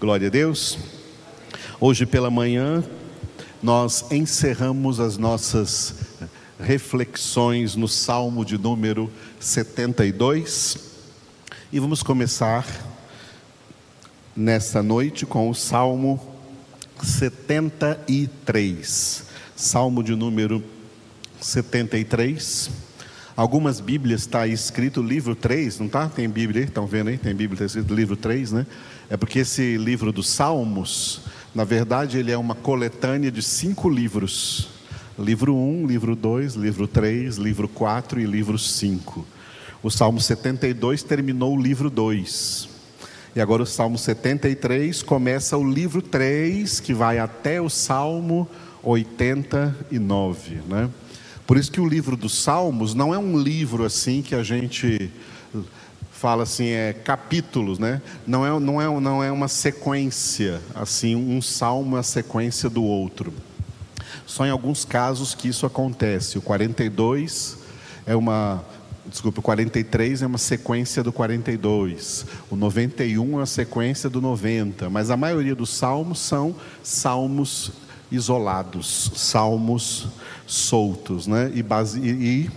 Glória a Deus. Hoje pela manhã nós encerramos as nossas reflexões no Salmo de número 72 e vamos começar nesta noite com o Salmo 73. Salmo de número 73. Algumas Bíblias está escrito livro 3, não está? Tem Bíblia aí? Estão vendo aí? Tem Bíblia está escrito livro 3, né? É porque esse livro dos Salmos, na verdade, ele é uma coletânea de cinco livros: livro 1, livro 2, livro 3, livro 4 e livro 5. O Salmo 72 terminou o livro 2. E agora o Salmo 73 começa o livro 3, que vai até o Salmo 89, né? Por isso que o livro dos Salmos não é um livro assim que a gente fala assim, é capítulos, né? Não é, não é, não é uma sequência, assim, um salmo é a sequência do outro. Só em alguns casos que isso acontece. O 42 é uma, desculpa, o 43 é uma sequência do 42. O 91 é uma sequência do 90. Mas a maioria dos salmos são salmos isolados, salmos soltos, né? E, base, e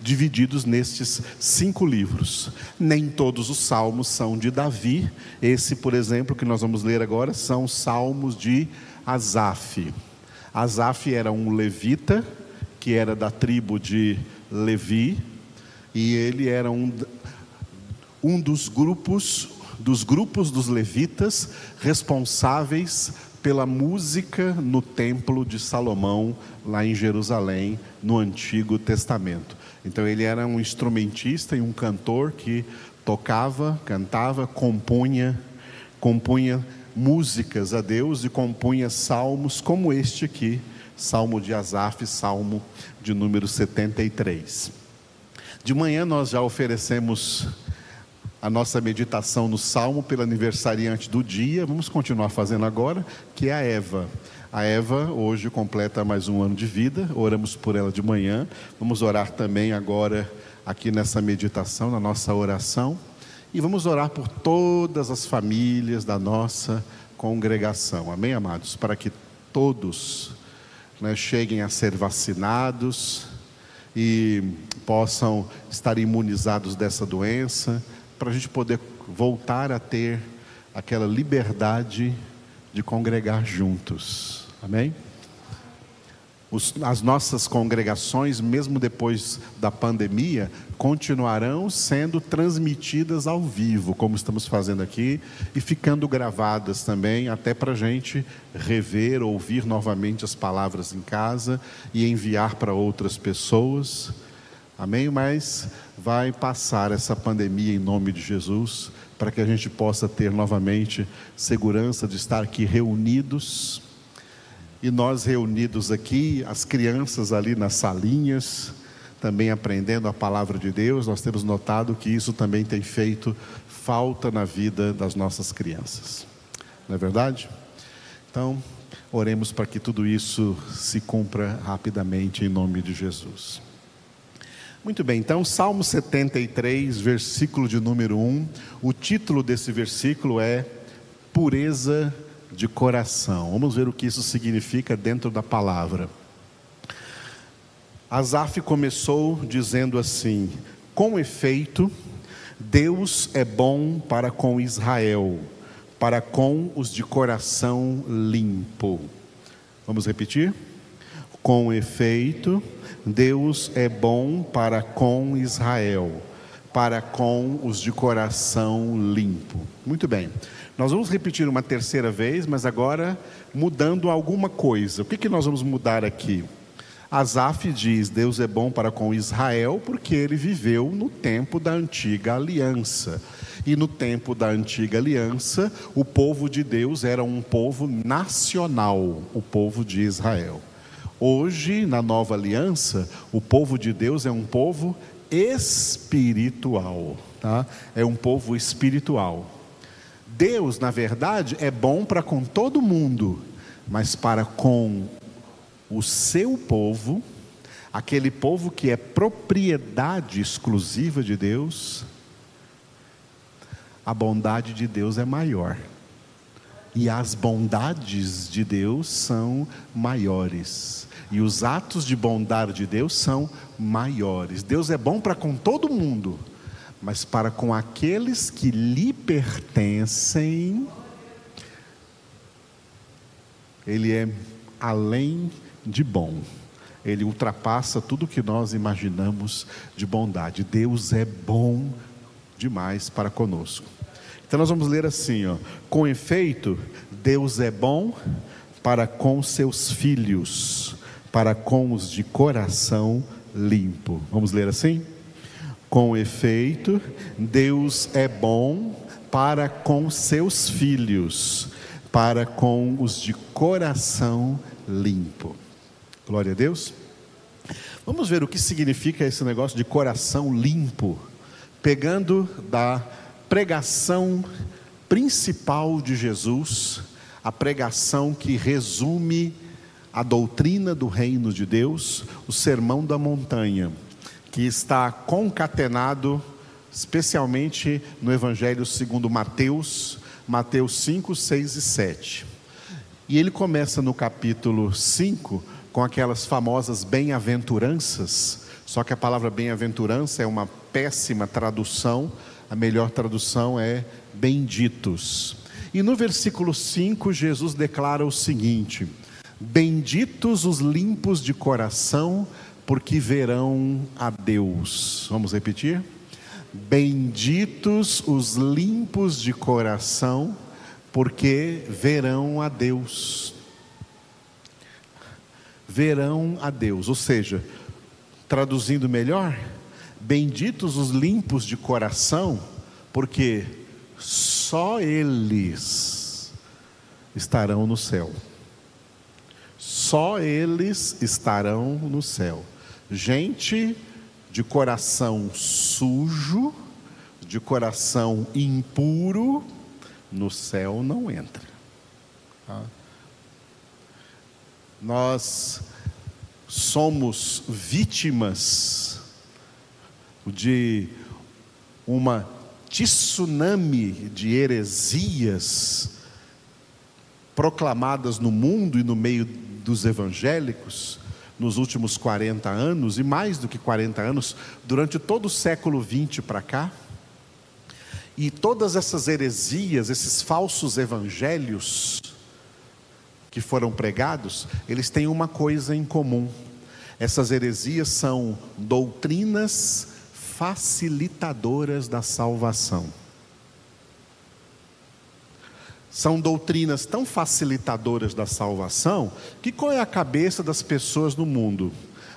divididos nestes cinco livros. Nem todos os salmos são de Davi. Esse, por exemplo, que nós vamos ler agora, são salmos de Asaf. Asaf era um levita, que era da tribo de Levi, e ele era um, um dos grupos dos grupos dos levitas responsáveis pela música no templo de Salomão, lá em Jerusalém, no Antigo Testamento. Então ele era um instrumentista e um cantor que tocava, cantava, compunha, compunha músicas a Deus e compunha salmos como este aqui, Salmo de Asaf, Salmo de número 73. De manhã nós já oferecemos a nossa meditação no Salmo pelo aniversariante do dia, vamos continuar fazendo agora, que é a Eva. A Eva hoje completa mais um ano de vida, oramos por ela de manhã. Vamos orar também agora aqui nessa meditação, na nossa oração. E vamos orar por todas as famílias da nossa congregação. Amém, amados? Para que todos né, cheguem a ser vacinados e possam estar imunizados dessa doença, para a gente poder voltar a ter aquela liberdade de congregar juntos. Amém? Os, as nossas congregações, mesmo depois da pandemia, continuarão sendo transmitidas ao vivo, como estamos fazendo aqui, e ficando gravadas também, até para a gente rever, ouvir novamente as palavras em casa e enviar para outras pessoas. Amém? Mas vai passar essa pandemia em nome de Jesus para que a gente possa ter novamente segurança de estar aqui reunidos. E nós reunidos aqui, as crianças ali nas salinhas, também aprendendo a palavra de Deus, nós temos notado que isso também tem feito falta na vida das nossas crianças. Não é verdade? Então, oremos para que tudo isso se cumpra rapidamente em nome de Jesus. Muito bem, então, Salmo 73, versículo de número 1. O título desse versículo é Pureza de Coração. Vamos ver o que isso significa dentro da palavra. Asaf começou dizendo assim: Com efeito, Deus é bom para com Israel, para com os de coração limpo. Vamos repetir? Com efeito, Deus é bom para com Israel, para com os de coração limpo. Muito bem. Nós vamos repetir uma terceira vez, mas agora mudando alguma coisa. O que, que nós vamos mudar aqui? Asaf diz: Deus é bom para com Israel, porque ele viveu no tempo da antiga aliança. E no tempo da antiga aliança, o povo de Deus era um povo nacional, o povo de Israel. Hoje, na nova aliança, o povo de Deus é um povo espiritual, tá? É um povo espiritual. Deus, na verdade, é bom para com todo mundo, mas para com o seu povo, aquele povo que é propriedade exclusiva de Deus, a bondade de Deus é maior. E as bondades de Deus são maiores. E os atos de bondade de Deus são maiores. Deus é bom para com todo mundo, mas para com aqueles que lhe pertencem, Ele é além de bom. Ele ultrapassa tudo que nós imaginamos de bondade. Deus é bom demais para conosco. Então nós vamos ler assim, ó. Com efeito, Deus é bom para com seus filhos, para com os de coração limpo. Vamos ler assim? Com efeito, Deus é bom para com seus filhos, para com os de coração limpo. Glória a Deus. Vamos ver o que significa esse negócio de coração limpo, pegando da pregação principal de Jesus, a pregação que resume a doutrina do reino de Deus, o sermão da montanha, que está concatenado especialmente no Evangelho segundo Mateus, Mateus 5, 6 e 7. E ele começa no capítulo 5 com aquelas famosas bem-aventuranças, só que a palavra bem-aventurança é uma péssima tradução a melhor tradução é benditos. E no versículo 5, Jesus declara o seguinte: Benditos os limpos de coração, porque verão a Deus. Vamos repetir? Benditos os limpos de coração, porque verão a Deus. Verão a Deus, ou seja, traduzindo melhor, Benditos os limpos de coração, porque só eles estarão no céu. Só eles estarão no céu. Gente de coração sujo, de coração impuro, no céu não entra. Tá? Nós somos vítimas de uma tsunami de heresias proclamadas no mundo e no meio dos evangélicos nos últimos 40 anos, e mais do que 40 anos, durante todo o século 20 para cá. E todas essas heresias, esses falsos evangelhos que foram pregados, eles têm uma coisa em comum. Essas heresias são doutrinas facilitadoras da salvação. São doutrinas tão facilitadoras da salvação que qual é a cabeça das pessoas no mundo?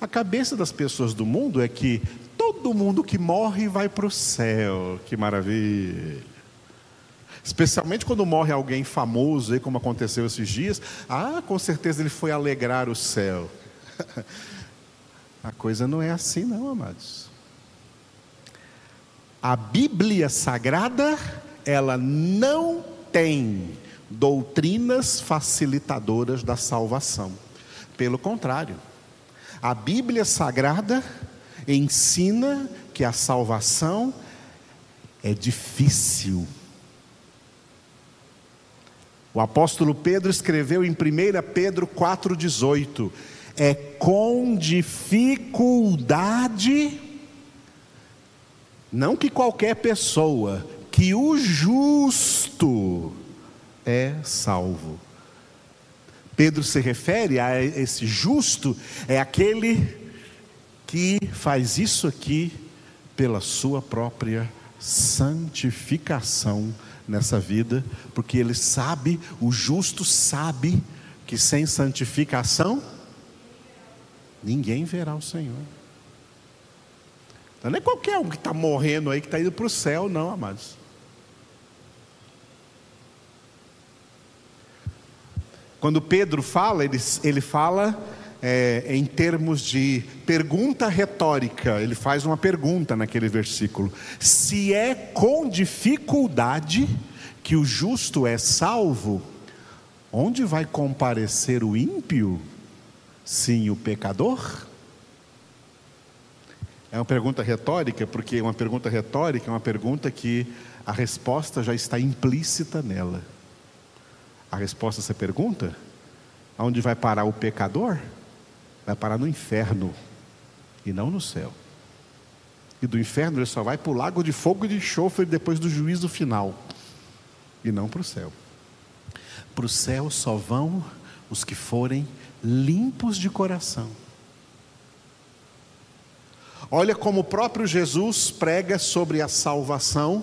A cabeça das pessoas do mundo é que todo mundo que morre vai para o céu. Que maravilha! Especialmente quando morre alguém famoso, aí, como aconteceu esses dias. Ah, com certeza ele foi alegrar o céu. A coisa não é assim, não, amados. A Bíblia Sagrada, ela não tem doutrinas facilitadoras da salvação. Pelo contrário, a Bíblia Sagrada ensina que a salvação é difícil. O apóstolo Pedro escreveu em 1 Pedro 4,18: é com dificuldade não que qualquer pessoa, que o justo é salvo. Pedro se refere a esse justo, é aquele que faz isso aqui pela sua própria santificação nessa vida, porque ele sabe, o justo sabe, que sem santificação, ninguém verá o Senhor. Não é qualquer um que está morrendo aí, que está indo para o céu, não, amados. Quando Pedro fala, ele, ele fala é, em termos de pergunta retórica, ele faz uma pergunta naquele versículo: se é com dificuldade que o justo é salvo, onde vai comparecer o ímpio? Sim, o pecador? É uma pergunta retórica, porque uma pergunta retórica é uma pergunta que a resposta já está implícita nela. resposta a essa pergunta? Aonde vai parar o pecador? Vai parar no inferno e não no céu. E do inferno ele só vai para o lago de fogo e de enxofre depois do juízo final. E não para o céu. Para o céu só vão os que forem limpos de coração. Olha como o próprio Jesus prega sobre a salvação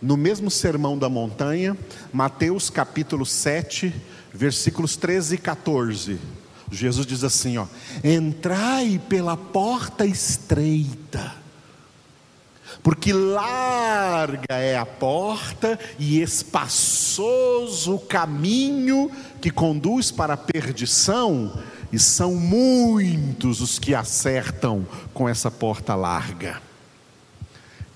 no mesmo sermão da montanha, Mateus capítulo 7, versículos 13 e 14. Jesus diz assim, ó: Entrai pela porta estreita porque larga é a porta e espaçoso o caminho que conduz para a perdição, e são muitos os que acertam com essa porta larga.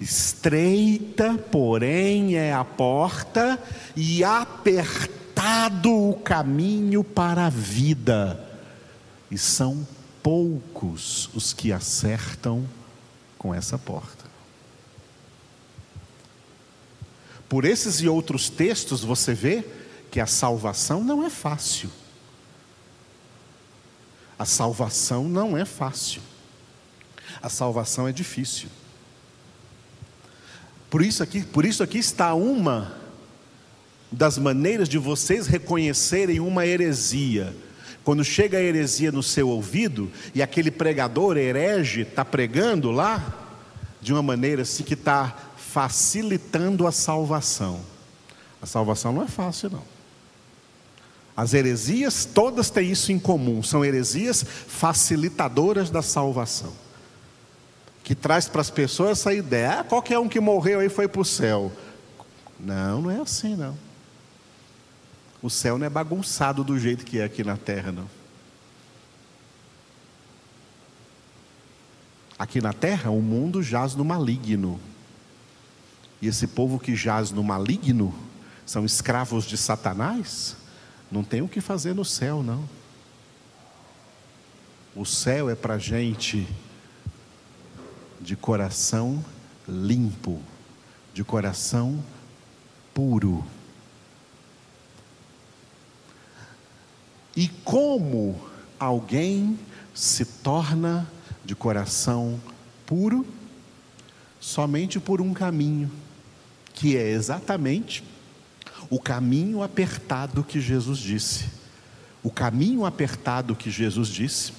Estreita, porém, é a porta, e apertado o caminho para a vida, e são poucos os que acertam com essa porta. Por esses e outros textos você vê que a salvação não é fácil. A salvação não é fácil. A salvação é difícil. Por isso aqui, por isso aqui está uma das maneiras de vocês reconhecerem uma heresia. Quando chega a heresia no seu ouvido e aquele pregador herege está pregando lá de uma maneira assim que está facilitando a salvação. A salvação não é fácil, não. As heresias todas têm isso em comum, são heresias facilitadoras da salvação. Que traz para as pessoas essa ideia, ah, qualquer um que morreu aí foi para o céu. Não, não é assim não. O céu não é bagunçado do jeito que é aqui na terra, não. Aqui na terra, o mundo jaz no maligno. E esse povo que jaz no maligno, são escravos de Satanás, não tem o que fazer no céu, não. O céu é para gente de coração limpo, de coração puro. E como alguém se torna de coração puro? Somente por um caminho que é exatamente o caminho apertado que Jesus disse. O caminho apertado que Jesus disse,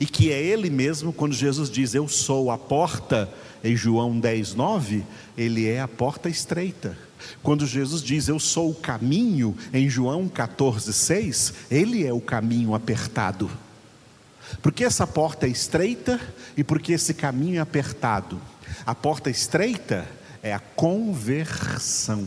e que é Ele mesmo, quando Jesus diz: Eu sou a porta, em João 10, 9, Ele é a porta estreita. Quando Jesus diz: Eu sou o caminho, em João 14, 6, Ele é o caminho apertado. Porque essa porta é estreita e porque esse caminho é apertado. A porta estreita é a conversão.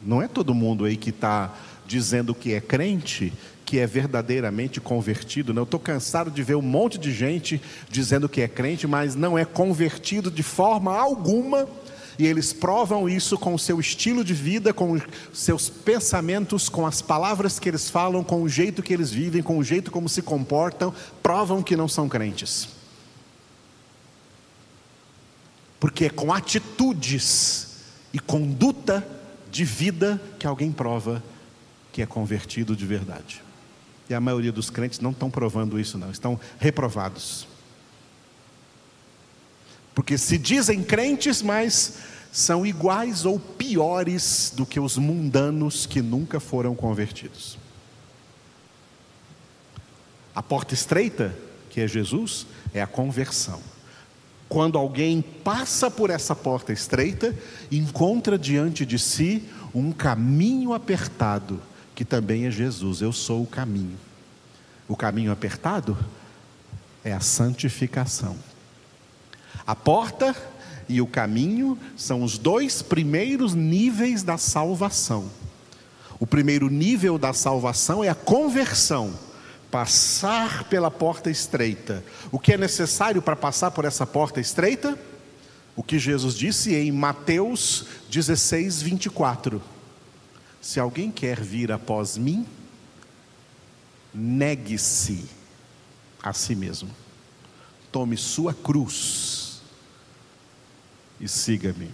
Não é todo mundo aí que está dizendo que é crente, que é verdadeiramente convertido. Não, eu estou cansado de ver um monte de gente dizendo que é crente, mas não é convertido de forma alguma. E eles provam isso com o seu estilo de vida, com seus pensamentos, com as palavras que eles falam, com o jeito que eles vivem, com o jeito como se comportam, provam que não são crentes. Porque é com atitudes e conduta de vida que alguém prova que é convertido de verdade. E a maioria dos crentes não estão provando isso, não, estão reprovados. Porque se dizem crentes, mas são iguais ou piores do que os mundanos que nunca foram convertidos. A porta estreita, que é Jesus, é a conversão. Quando alguém passa por essa porta estreita, encontra diante de si um caminho apertado, que também é Jesus. Eu sou o caminho. O caminho apertado é a santificação. A porta e o caminho são os dois primeiros níveis da salvação. O primeiro nível da salvação é a conversão passar pela porta estreita. O que é necessário para passar por essa porta estreita? O que Jesus disse em Mateus 16, 24: Se alguém quer vir após mim, negue-se a si mesmo, tome sua cruz e siga-me.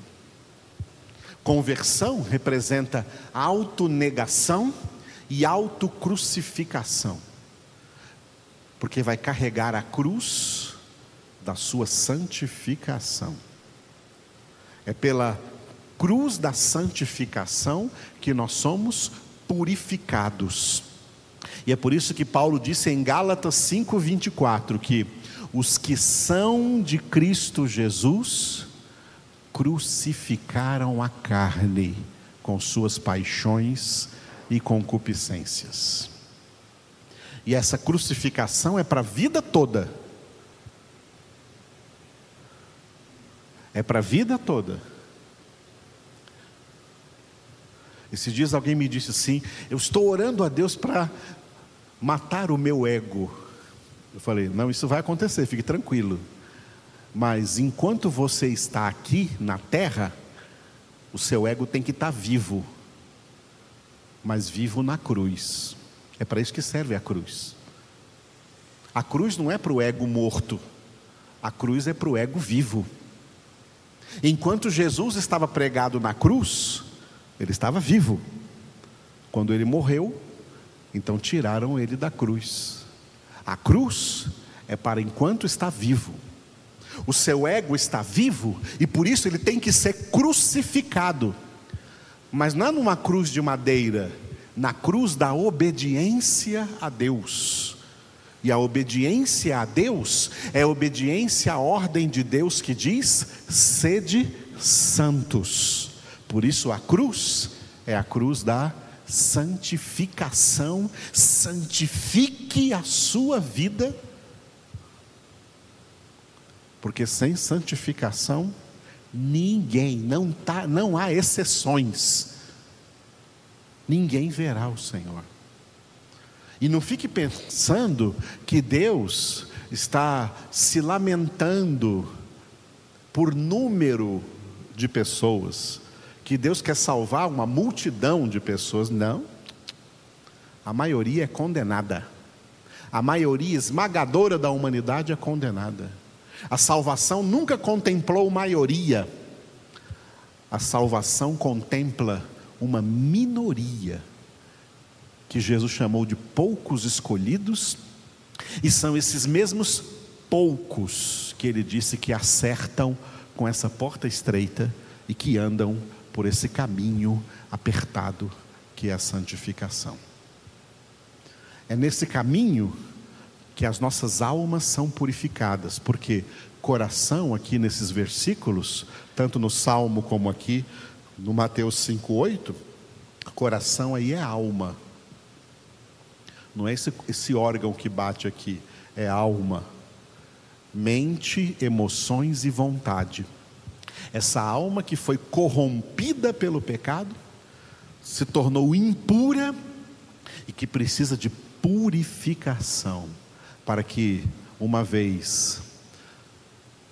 Conversão representa autonegação e autocrucificação. Porque vai carregar a cruz da sua santificação. É pela cruz da santificação que nós somos purificados. E é por isso que Paulo disse em Gálatas 5:24 que os que são de Cristo Jesus crucificaram a carne com suas paixões e concupiscências. E essa crucificação é para a vida toda. É para a vida toda. Esses dias alguém me disse assim: Eu estou orando a Deus para matar o meu ego. Eu falei: Não, isso vai acontecer, fique tranquilo. Mas enquanto você está aqui na terra, o seu ego tem que estar vivo, mas vivo na cruz. É para isso que serve a cruz. A cruz não é para o ego morto, a cruz é para o ego vivo. Enquanto Jesus estava pregado na cruz, ele estava vivo. Quando ele morreu, então tiraram ele da cruz. A cruz é para enquanto está vivo. O seu ego está vivo e por isso ele tem que ser crucificado. Mas não é numa cruz de madeira, na cruz da obediência a Deus. E a obediência a Deus é a obediência à ordem de Deus que diz: sede santos. Por isso a cruz é a cruz da santificação. Santifique a sua vida, porque sem santificação ninguém, não, tá, não há exceções, ninguém verá o Senhor. E não fique pensando que Deus está se lamentando por número de pessoas que Deus quer salvar uma multidão de pessoas. Não. A maioria é condenada. A maioria esmagadora da humanidade é condenada. A salvação nunca contemplou maioria. A salvação contempla uma minoria que Jesus chamou de poucos escolhidos, e são esses mesmos poucos que ele disse que acertam com essa porta estreita e que andam por esse caminho apertado que é a santificação. É nesse caminho que as nossas almas são purificadas, porque coração aqui nesses versículos, tanto no Salmo como aqui no Mateus 5:8, coração aí é alma. Não é esse, esse órgão que bate aqui, é alma. Mente, emoções e vontade. Essa alma que foi corrompida pelo pecado, se tornou impura e que precisa de purificação, para que, uma vez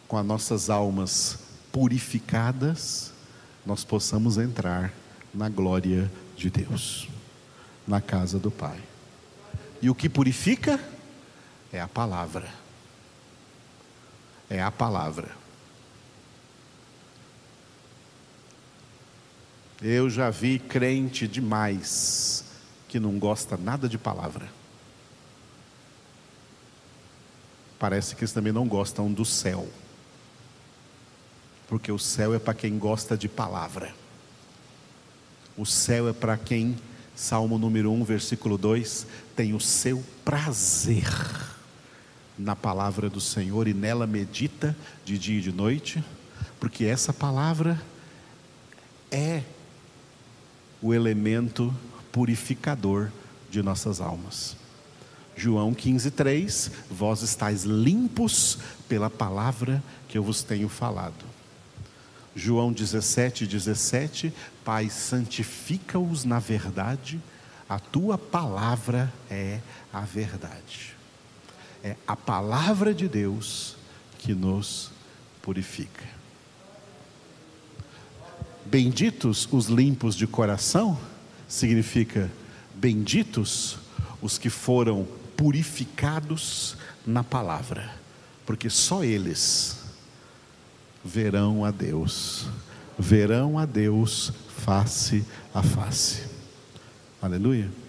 com as nossas almas purificadas, nós possamos entrar na glória de Deus, na casa do Pai. E o que purifica é a palavra. É a palavra. Eu já vi crente demais que não gosta nada de palavra. Parece que eles também não gostam do céu. Porque o céu é para quem gosta de palavra. O céu é para quem, Salmo número 1, versículo 2, tem o seu prazer na palavra do Senhor e nela medita de dia e de noite, porque essa palavra é o elemento purificador de nossas almas. João 15,3: Vós estáis limpos pela palavra que eu vos tenho falado. João 17, 17: Pai, santifica-os na verdade, a tua palavra é a verdade. É a palavra de Deus que nos purifica. Benditos os limpos de coração, significa benditos os que foram purificados na palavra, porque só eles verão a Deus, verão a Deus face a face. Aleluia.